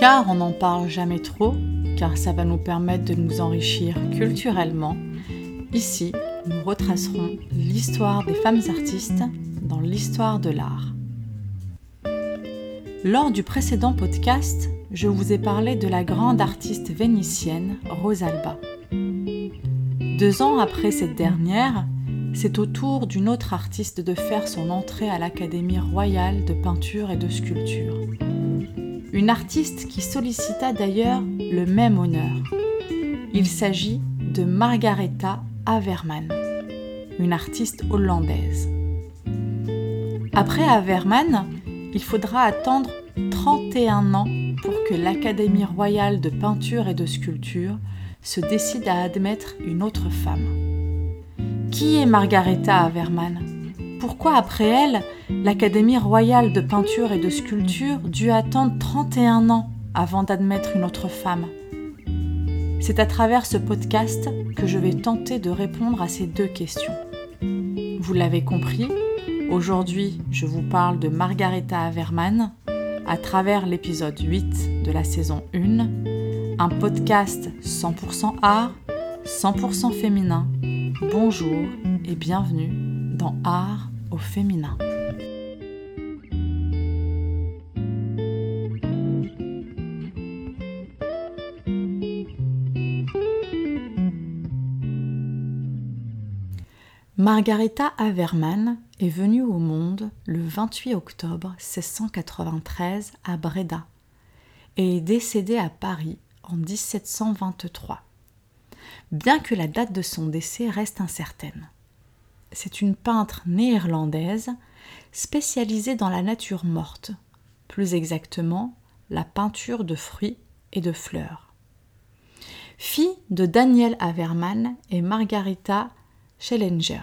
car on n'en parle jamais trop, car ça va nous permettre de nous enrichir culturellement. Ici, nous retracerons l'histoire des femmes artistes dans l'histoire de l'art. Lors du précédent podcast, je vous ai parlé de la grande artiste vénitienne Rosalba. Deux ans après cette dernière, c'est au tour d'une autre artiste de faire son entrée à l'Académie royale de peinture et de sculpture. Une artiste qui sollicita d'ailleurs le même honneur. Il s'agit de Margaretha Averman, une artiste hollandaise. Après Averman, il faudra attendre 31 ans pour que l'Académie royale de peinture et de sculpture se décide à admettre une autre femme. Qui est Margaretha Averman Pourquoi après elle, l'Académie royale de peinture et de sculpture dut attendre 31 ans avant d'admettre une autre femme? C'est à travers ce podcast que je vais tenter de répondre à ces deux questions. Vous l'avez compris, aujourd'hui je vous parle de Margaretha Averman à travers l'épisode 8 de la saison 1, un podcast 100% art, 100% féminin Bonjour et bienvenue dans Art au féminin. Margaretha Averman est venue au monde le 28 octobre 1693 à Breda et est décédée à Paris en 1723 bien que la date de son décès reste incertaine. C'est une peintre néerlandaise spécialisée dans la nature morte, plus exactement la peinture de fruits et de fleurs. Fille de Daniel Averman et Margarita Schellinger.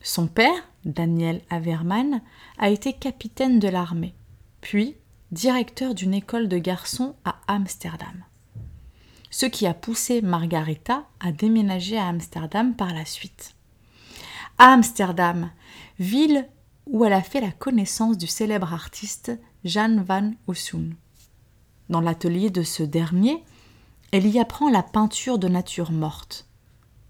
Son père, Daniel Averman, a été capitaine de l'armée, puis directeur d'une école de garçons à Amsterdam ce qui a poussé Margaretha à déménager à Amsterdam par la suite. Amsterdam, ville où elle a fait la connaissance du célèbre artiste Jan van Hussoen. Dans l'atelier de ce dernier, elle y apprend la peinture de nature morte.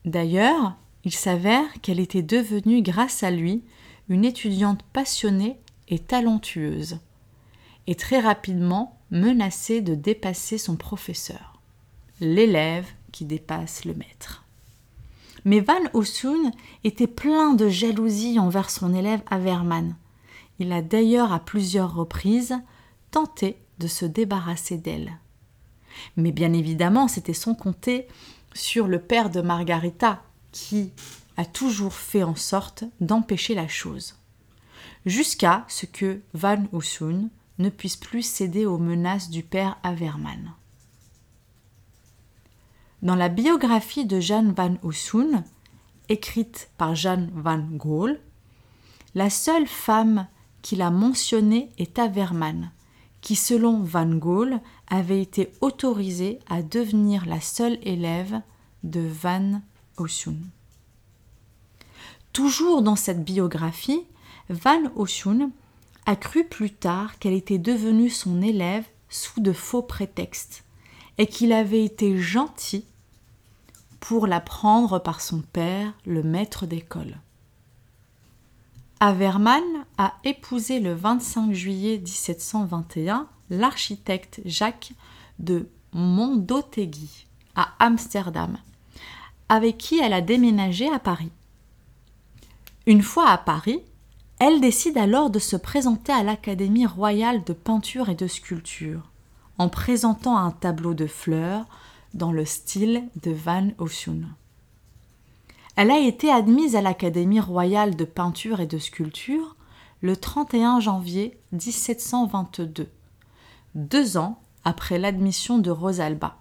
D'ailleurs, il s'avère qu'elle était devenue, grâce à lui, une étudiante passionnée et talentueuse, et très rapidement menacée de dépasser son professeur l'élève qui dépasse le maître. Mais Van Hussoen était plein de jalousie envers son élève Averman. Il a d'ailleurs à plusieurs reprises tenté de se débarrasser d'elle. Mais bien évidemment, c'était sans compter sur le père de Margarita, qui a toujours fait en sorte d'empêcher la chose. Jusqu'à ce que Van Hussoen ne puisse plus céder aux menaces du père Averman. Dans la biographie de Jeanne van Hussoen, écrite par Jeanne van Gogh, la seule femme qu'il a mentionnée est Averman, qui selon Van Gogh avait été autorisée à devenir la seule élève de Van Hussoen. Toujours dans cette biographie, Van Hussoen a cru plus tard qu'elle était devenue son élève sous de faux prétextes et qu'il avait été gentil pour la prendre par son père, le maître d'école. Averman a épousé le 25 juillet 1721 l'architecte Jacques de Mondotegui à Amsterdam, avec qui elle a déménagé à Paris. Une fois à Paris, elle décide alors de se présenter à l'Académie royale de peinture et de sculpture, en présentant un tableau de fleurs dans le style de Van Hussoen. Elle a été admise à l'Académie royale de peinture et de sculpture le 31 janvier 1722, deux ans après l'admission de Rosalba.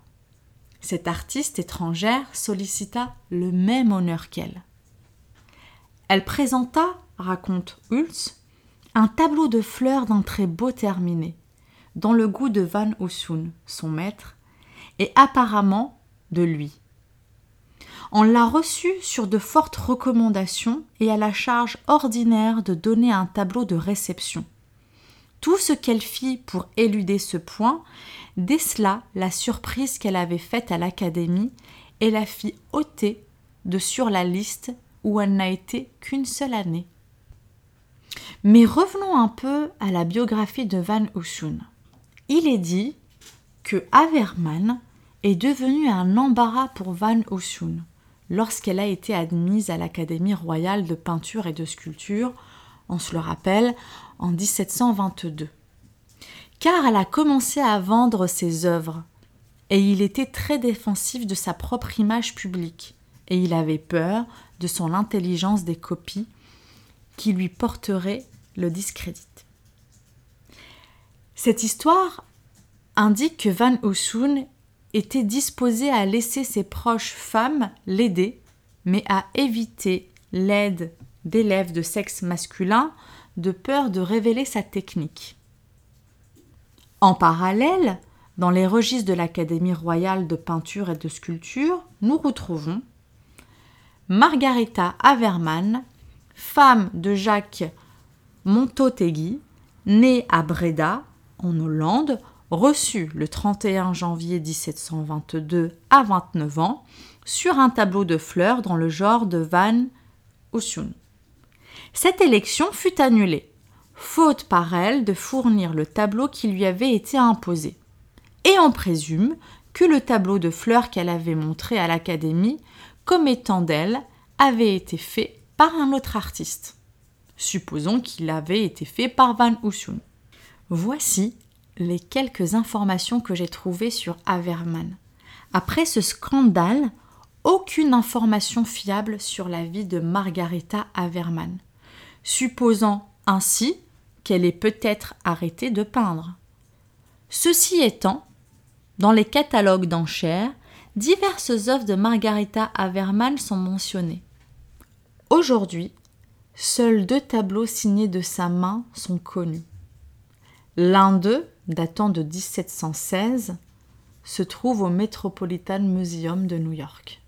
Cette artiste étrangère sollicita le même honneur qu'elle. Elle présenta, raconte Hulse, un tableau de fleurs d'un très beau terminé, dans le goût de Van Hussoen, son maître, et apparemment de lui. On l'a reçu sur de fortes recommandations et à la charge ordinaire de donner un tableau de réception. Tout ce qu'elle fit pour éluder ce point décela la surprise qu'elle avait faite à l'académie et la fit ôter de sur la liste où elle n'a été qu'une seule année. Mais revenons un peu à la biographie de Van Houssen. Il est dit que Averman est devenu un embarras pour Van Houssen lorsqu'elle a été admise à l'Académie royale de peinture et de sculpture, on se le rappelle, en 1722. Car elle a commencé à vendre ses œuvres, et il était très défensif de sa propre image publique, et il avait peur de son intelligence des copies qui lui porterait le discrédit. Cette histoire indique que Van Houssen était disposé à laisser ses proches femmes l'aider, mais à éviter l'aide d'élèves de sexe masculin de peur de révéler sa technique. En parallèle, dans les registres de l'Académie royale de peinture et de sculpture, nous retrouvons Margarita Averman, femme de Jacques Montotegui, née à Breda, en Hollande, reçue le 31 janvier 1722 à 29 ans, sur un tableau de fleurs dans le genre de Van Houssen. Cette élection fut annulée, faute par elle de fournir le tableau qui lui avait été imposé. Et on présume que le tableau de fleurs qu'elle avait montré à l'Académie comme étant d'elle avait été fait par un autre artiste. Supposons qu'il avait été fait par Van Houssen. Voici les quelques informations que j'ai trouvées sur Averman. Après ce scandale, aucune information fiable sur la vie de Margarita Averman, supposant ainsi qu'elle ait peut-être arrêté de peindre. Ceci étant, dans les catalogues d'enchères, diverses œuvres de Margarita Averman sont mentionnées. Aujourd'hui, seuls deux tableaux signés de sa main sont connus. L'un d'eux, datant de 1716, se trouve au Metropolitan Museum de New York.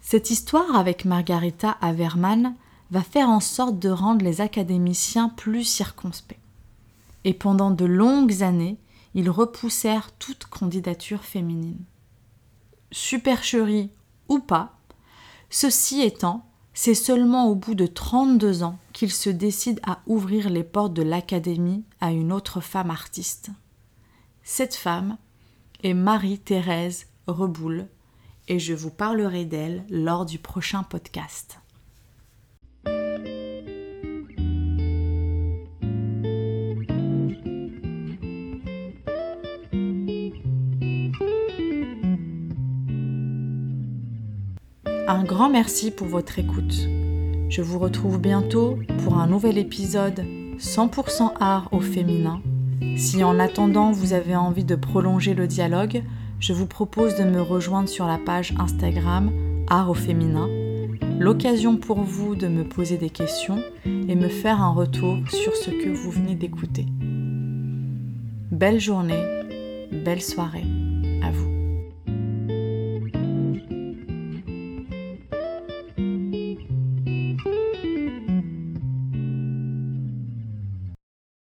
Cette histoire avec Margarita Averman va faire en sorte de rendre les académiciens plus circonspects. Et pendant de longues années, ils repoussèrent toute candidature féminine. Supercherie ou pas, ceci étant, c'est seulement au bout de 32 ans qu'il se décide à ouvrir les portes de l'Académie à une autre femme artiste. Cette femme est Marie-Thérèse Reboul et je vous parlerai d'elle lors du prochain podcast. Un grand merci pour votre écoute. Je vous retrouve bientôt pour un nouvel épisode 100% art au féminin. Si en attendant vous avez envie de prolonger le dialogue, je vous propose de me rejoindre sur la page Instagram art au féminin. L'occasion pour vous de me poser des questions et me faire un retour sur ce que vous venez d'écouter. Belle journée, belle soirée à vous.